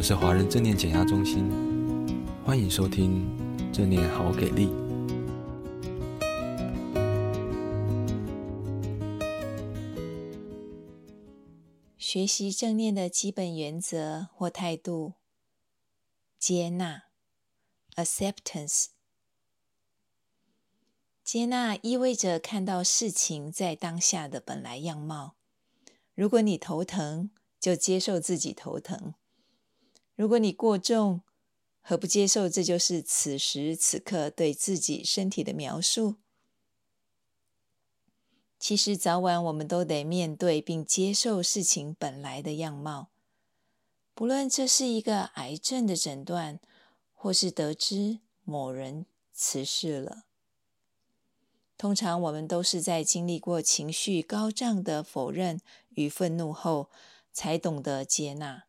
们是华人正念减压中心，欢迎收听正念好给力。学习正念的基本原则或态度：接纳 （acceptance）。接纳意味着看到事情在当下的本来样貌。如果你头疼，就接受自己头疼。如果你过重，何不接受这就是此时此刻对自己身体的描述？其实早晚我们都得面对并接受事情本来的样貌，不论这是一个癌症的诊断，或是得知某人辞世了。通常我们都是在经历过情绪高涨的否认与愤怒后，才懂得接纳。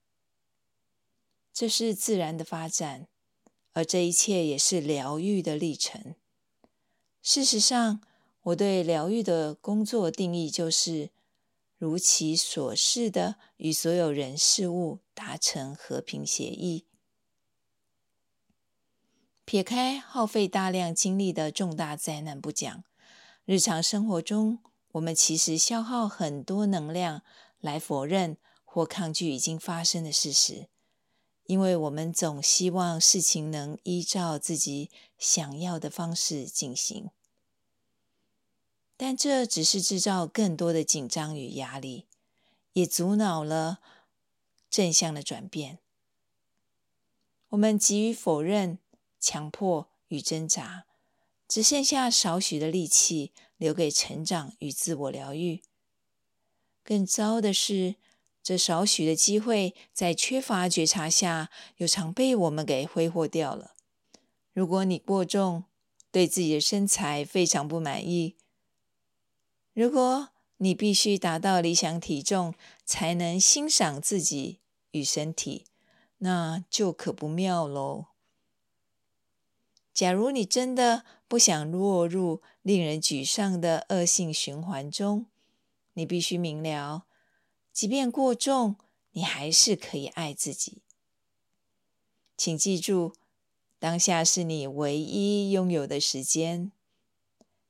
这是自然的发展，而这一切也是疗愈的历程。事实上，我对疗愈的工作定义就是如其所示的与所有人事物达成和平协议。撇开耗费大量精力的重大灾难不讲，日常生活中，我们其实消耗很多能量来否认或抗拒已经发生的事实。因为我们总希望事情能依照自己想要的方式进行，但这只是制造更多的紧张与压力，也阻挠了正向的转变。我们急于否认、强迫与挣扎，只剩下少许的力气留给成长与自我疗愈。更糟的是，这少许的机会，在缺乏觉察下，又常被我们给挥霍掉了。如果你过重，对自己的身材非常不满意；如果你必须达到理想体重才能欣赏自己与身体，那就可不妙喽。假如你真的不想落入令人沮丧的恶性循环中，你必须明了。即便过重，你还是可以爱自己。请记住，当下是你唯一拥有的时间，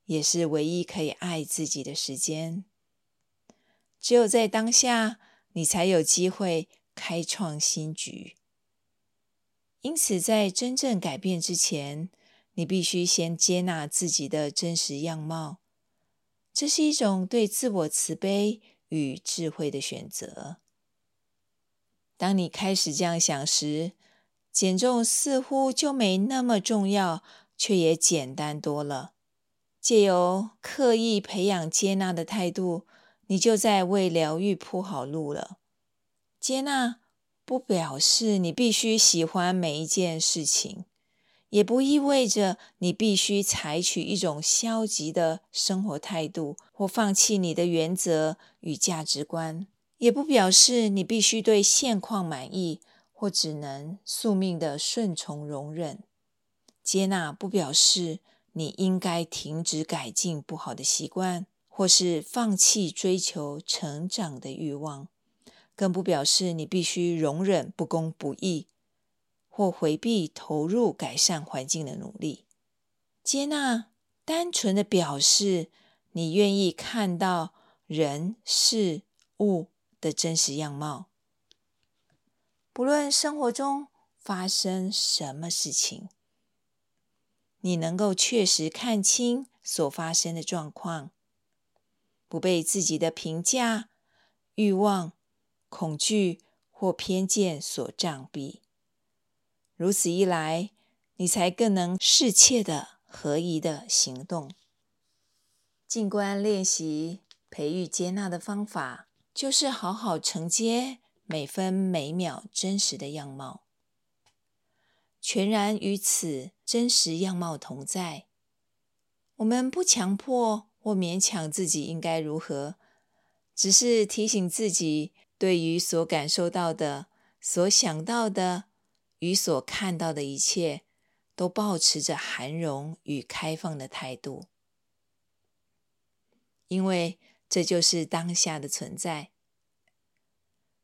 也是唯一可以爱自己的时间。只有在当下，你才有机会开创新局。因此，在真正改变之前，你必须先接纳自己的真实样貌。这是一种对自我慈悲。与智慧的选择。当你开始这样想时，减重似乎就没那么重要，却也简单多了。借由刻意培养接纳的态度，你就在为疗愈铺好路了。接纳不表示你必须喜欢每一件事情。也不意味着你必须采取一种消极的生活态度，或放弃你的原则与价值观；也不表示你必须对现况满意，或只能宿命的顺从容忍。接纳不表示你应该停止改进不好的习惯，或是放弃追求成长的欲望；更不表示你必须容忍不公不义。或回避投入改善环境的努力，接纳单纯的表示你愿意看到人事物的真实样貌，不论生活中发生什么事情，你能够确实看清所发生的状况，不被自己的评价、欲望、恐惧或偏见所障蔽。如此一来，你才更能适切的、合宜的行动。静观练习培育接纳的方法，就是好好承接每分每秒真实的样貌，全然与此真实样貌同在。我们不强迫或勉强自己应该如何，只是提醒自己，对于所感受到的、所想到的。与所看到的一切，都保持着涵容与开放的态度，因为这就是当下的存在。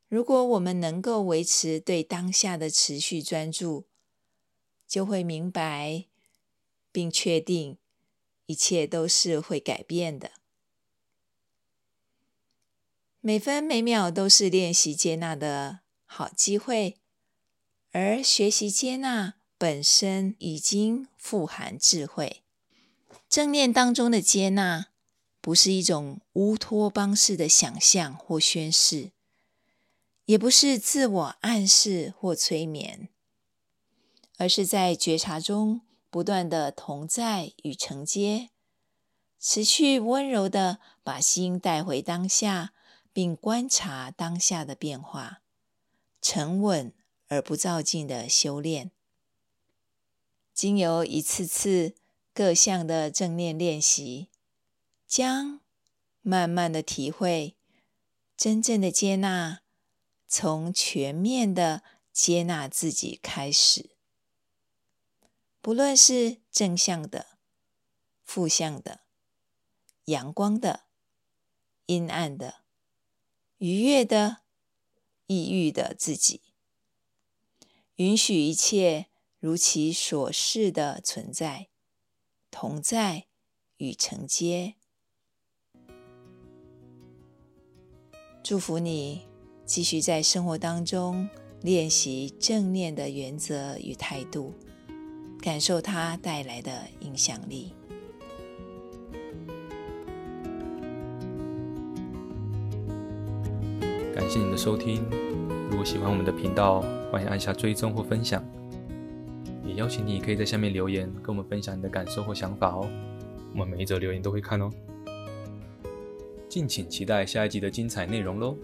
如果我们能够维持对当下的持续专注，就会明白并确定一切都是会改变的。每分每秒都是练习接纳的好机会，而学习接纳本身已经富含智慧。正念当中的接纳，不是一种乌托邦式的想象或宣示，也不是自我暗示或催眠，而是在觉察中不断的同在与承接，持续温柔的把心带回当下。并观察当下的变化，沉稳而不照进的修炼。经由一次次各项的正念练习，将慢慢的体会真正的接纳，从全面的接纳自己开始。不论是正向的、负向的、阳光的、阴暗的。愉悦的、抑郁的自己，允许一切如其所是的存在、同在与承接。祝福你继续在生活当中练习正念的原则与态度，感受它带来的影响力。感谢您的收听。如果喜欢我们的频道，欢迎按下追踪或分享。也邀请你可以在下面留言，跟我们分享你的感受或想法哦。我们每一则留言都会看哦。敬请期待下一集的精彩内容喽。